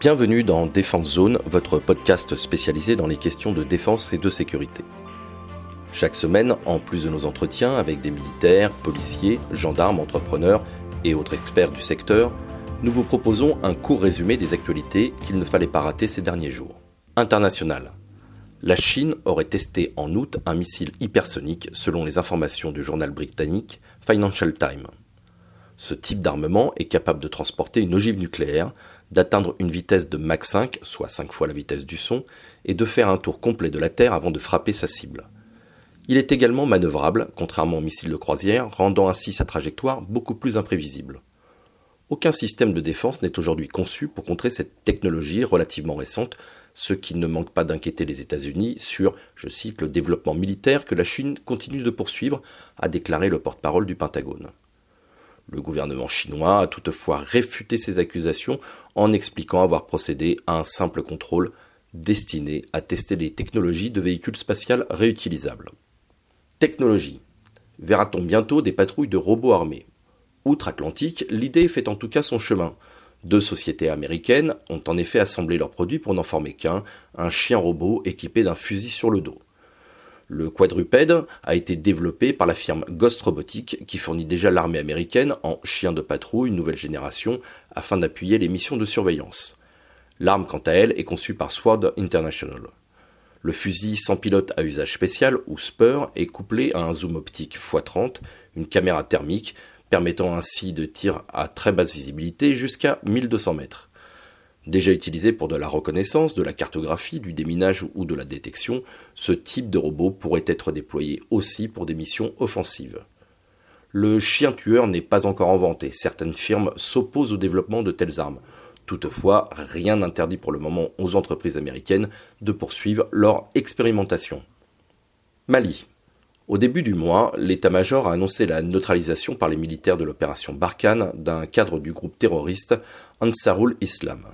Bienvenue dans Défense Zone, votre podcast spécialisé dans les questions de défense et de sécurité. Chaque semaine, en plus de nos entretiens avec des militaires, policiers, gendarmes, entrepreneurs et autres experts du secteur, nous vous proposons un court résumé des actualités qu'il ne fallait pas rater ces derniers jours. International. La Chine aurait testé en août un missile hypersonique selon les informations du journal britannique Financial Times. Ce type d'armement est capable de transporter une ogive nucléaire, d'atteindre une vitesse de Mach 5, soit 5 fois la vitesse du son, et de faire un tour complet de la Terre avant de frapper sa cible. Il est également manœuvrable, contrairement aux missiles de croisière, rendant ainsi sa trajectoire beaucoup plus imprévisible. Aucun système de défense n'est aujourd'hui conçu pour contrer cette technologie relativement récente, ce qui ne manque pas d'inquiéter les États-Unis sur, je cite, le développement militaire que la Chine continue de poursuivre, a déclaré le porte-parole du Pentagone. Le gouvernement chinois a toutefois réfuté ces accusations en expliquant avoir procédé à un simple contrôle destiné à tester les technologies de véhicules spatials réutilisables. Technologie. Verra-t-on bientôt des patrouilles de robots armés? Outre-Atlantique, l'idée fait en tout cas son chemin. Deux sociétés américaines ont en effet assemblé leurs produits pour n'en former qu'un, un chien robot équipé d'un fusil sur le dos. Le quadrupède a été développé par la firme Ghost Robotics qui fournit déjà l'armée américaine en chien de patrouille nouvelle génération afin d'appuyer les missions de surveillance. L'arme quant à elle est conçue par Sword International. Le fusil sans pilote à usage spécial ou SPUR est couplé à un zoom optique x30, une caméra thermique permettant ainsi de tir à très basse visibilité jusqu'à 1200 mètres. Déjà utilisé pour de la reconnaissance, de la cartographie, du déminage ou de la détection, ce type de robot pourrait être déployé aussi pour des missions offensives. Le chien tueur n'est pas encore en vente et certaines firmes s'opposent au développement de telles armes. Toutefois, rien n'interdit pour le moment aux entreprises américaines de poursuivre leur expérimentation. Mali. Au début du mois, l'état-major a annoncé la neutralisation par les militaires de l'opération Barkhane d'un cadre du groupe terroriste Ansarul Islam.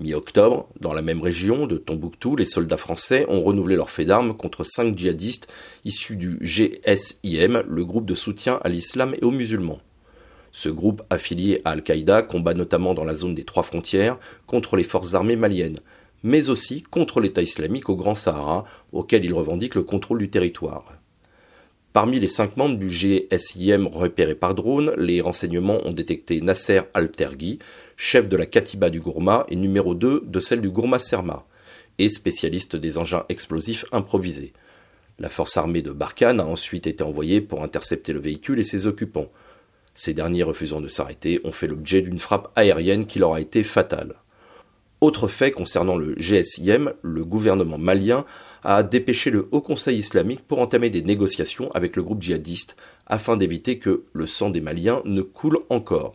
Mi-octobre, dans la même région de Tombouctou, les soldats français ont renouvelé leur fait d'armes contre cinq djihadistes issus du GSIM, le groupe de soutien à l'islam et aux musulmans. Ce groupe affilié à Al-Qaïda combat notamment dans la zone des trois frontières contre les forces armées maliennes, mais aussi contre l'État islamique au Grand Sahara, auquel il revendique le contrôle du territoire. Parmi les cinq membres du GSIM repérés par drone, les renseignements ont détecté Nasser Al-Terghi, chef de la Katiba du Gourma et numéro 2 de celle du Gourma Serma, et spécialiste des engins explosifs improvisés. La force armée de Barkhane a ensuite été envoyée pour intercepter le véhicule et ses occupants. Ces derniers refusant de s'arrêter ont fait l'objet d'une frappe aérienne qui leur a été fatale. Autre fait concernant le GSIM, le gouvernement malien a dépêché le Haut Conseil islamique pour entamer des négociations avec le groupe djihadiste afin d'éviter que le sang des Maliens ne coule encore.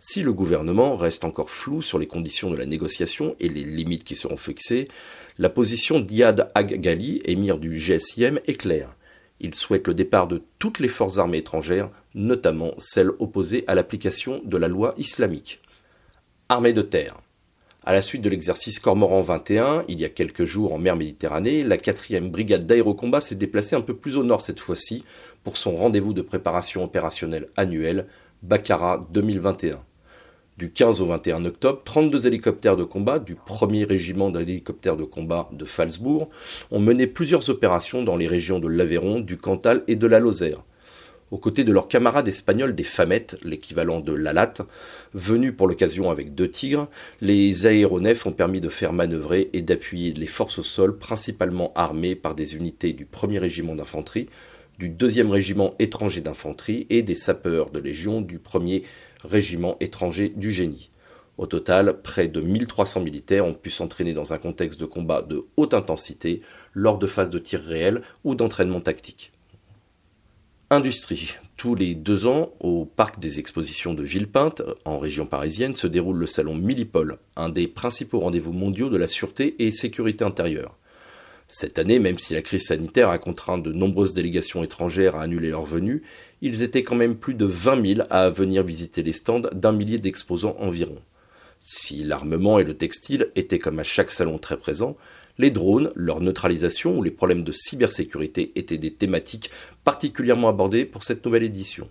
Si le gouvernement reste encore flou sur les conditions de la négociation et les limites qui seront fixées, la position d'Iyad Ag-Ghali, émir du GSIM, est claire. Il souhaite le départ de toutes les forces armées étrangères, notamment celles opposées à l'application de la loi islamique. Armée de terre. À la suite de l'exercice Cormoran 21, il y a quelques jours en mer Méditerranée, la 4e brigade d'aérocombat s'est déplacée un peu plus au nord cette fois-ci pour son rendez-vous de préparation opérationnelle annuelle, Baccarat 2021. Du 15 au 21 octobre, 32 hélicoptères de combat du 1er régiment d'hélicoptères de combat de Falsbourg ont mené plusieurs opérations dans les régions de l'Aveyron, du Cantal et de la Lozère aux côtés de leurs camarades espagnols des Famettes, l'équivalent de l'Alat, venus pour l'occasion avec deux tigres, les aéronefs ont permis de faire manœuvrer et d'appuyer les forces au sol principalement armées par des unités du 1er régiment d'infanterie, du 2e régiment étranger d'infanterie et des sapeurs de légion du 1er régiment étranger du génie. Au total, près de 1300 militaires ont pu s'entraîner dans un contexte de combat de haute intensité lors de phases de tir réels ou d'entraînement tactique. Industrie. Tous les deux ans, au parc des expositions de Villepinte, en région parisienne, se déroule le salon Millipol, un des principaux rendez-vous mondiaux de la sûreté et sécurité intérieure. Cette année, même si la crise sanitaire a contraint de nombreuses délégations étrangères à annuler leur venue, ils étaient quand même plus de 20 000 à venir visiter les stands d'un millier d'exposants environ. Si l'armement et le textile étaient comme à chaque salon très présents, les drones, leur neutralisation ou les problèmes de cybersécurité étaient des thématiques particulièrement abordées pour cette nouvelle édition.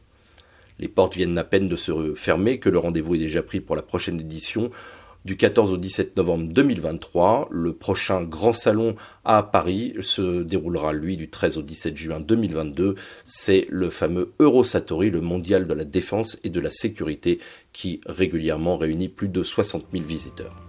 Les portes viennent à peine de se fermer que le rendez-vous est déjà pris pour la prochaine édition du 14 au 17 novembre 2023. Le prochain grand salon à Paris se déroulera lui du 13 au 17 juin 2022. C'est le fameux Eurosatori, le mondial de la défense et de la sécurité qui régulièrement réunit plus de 60 000 visiteurs.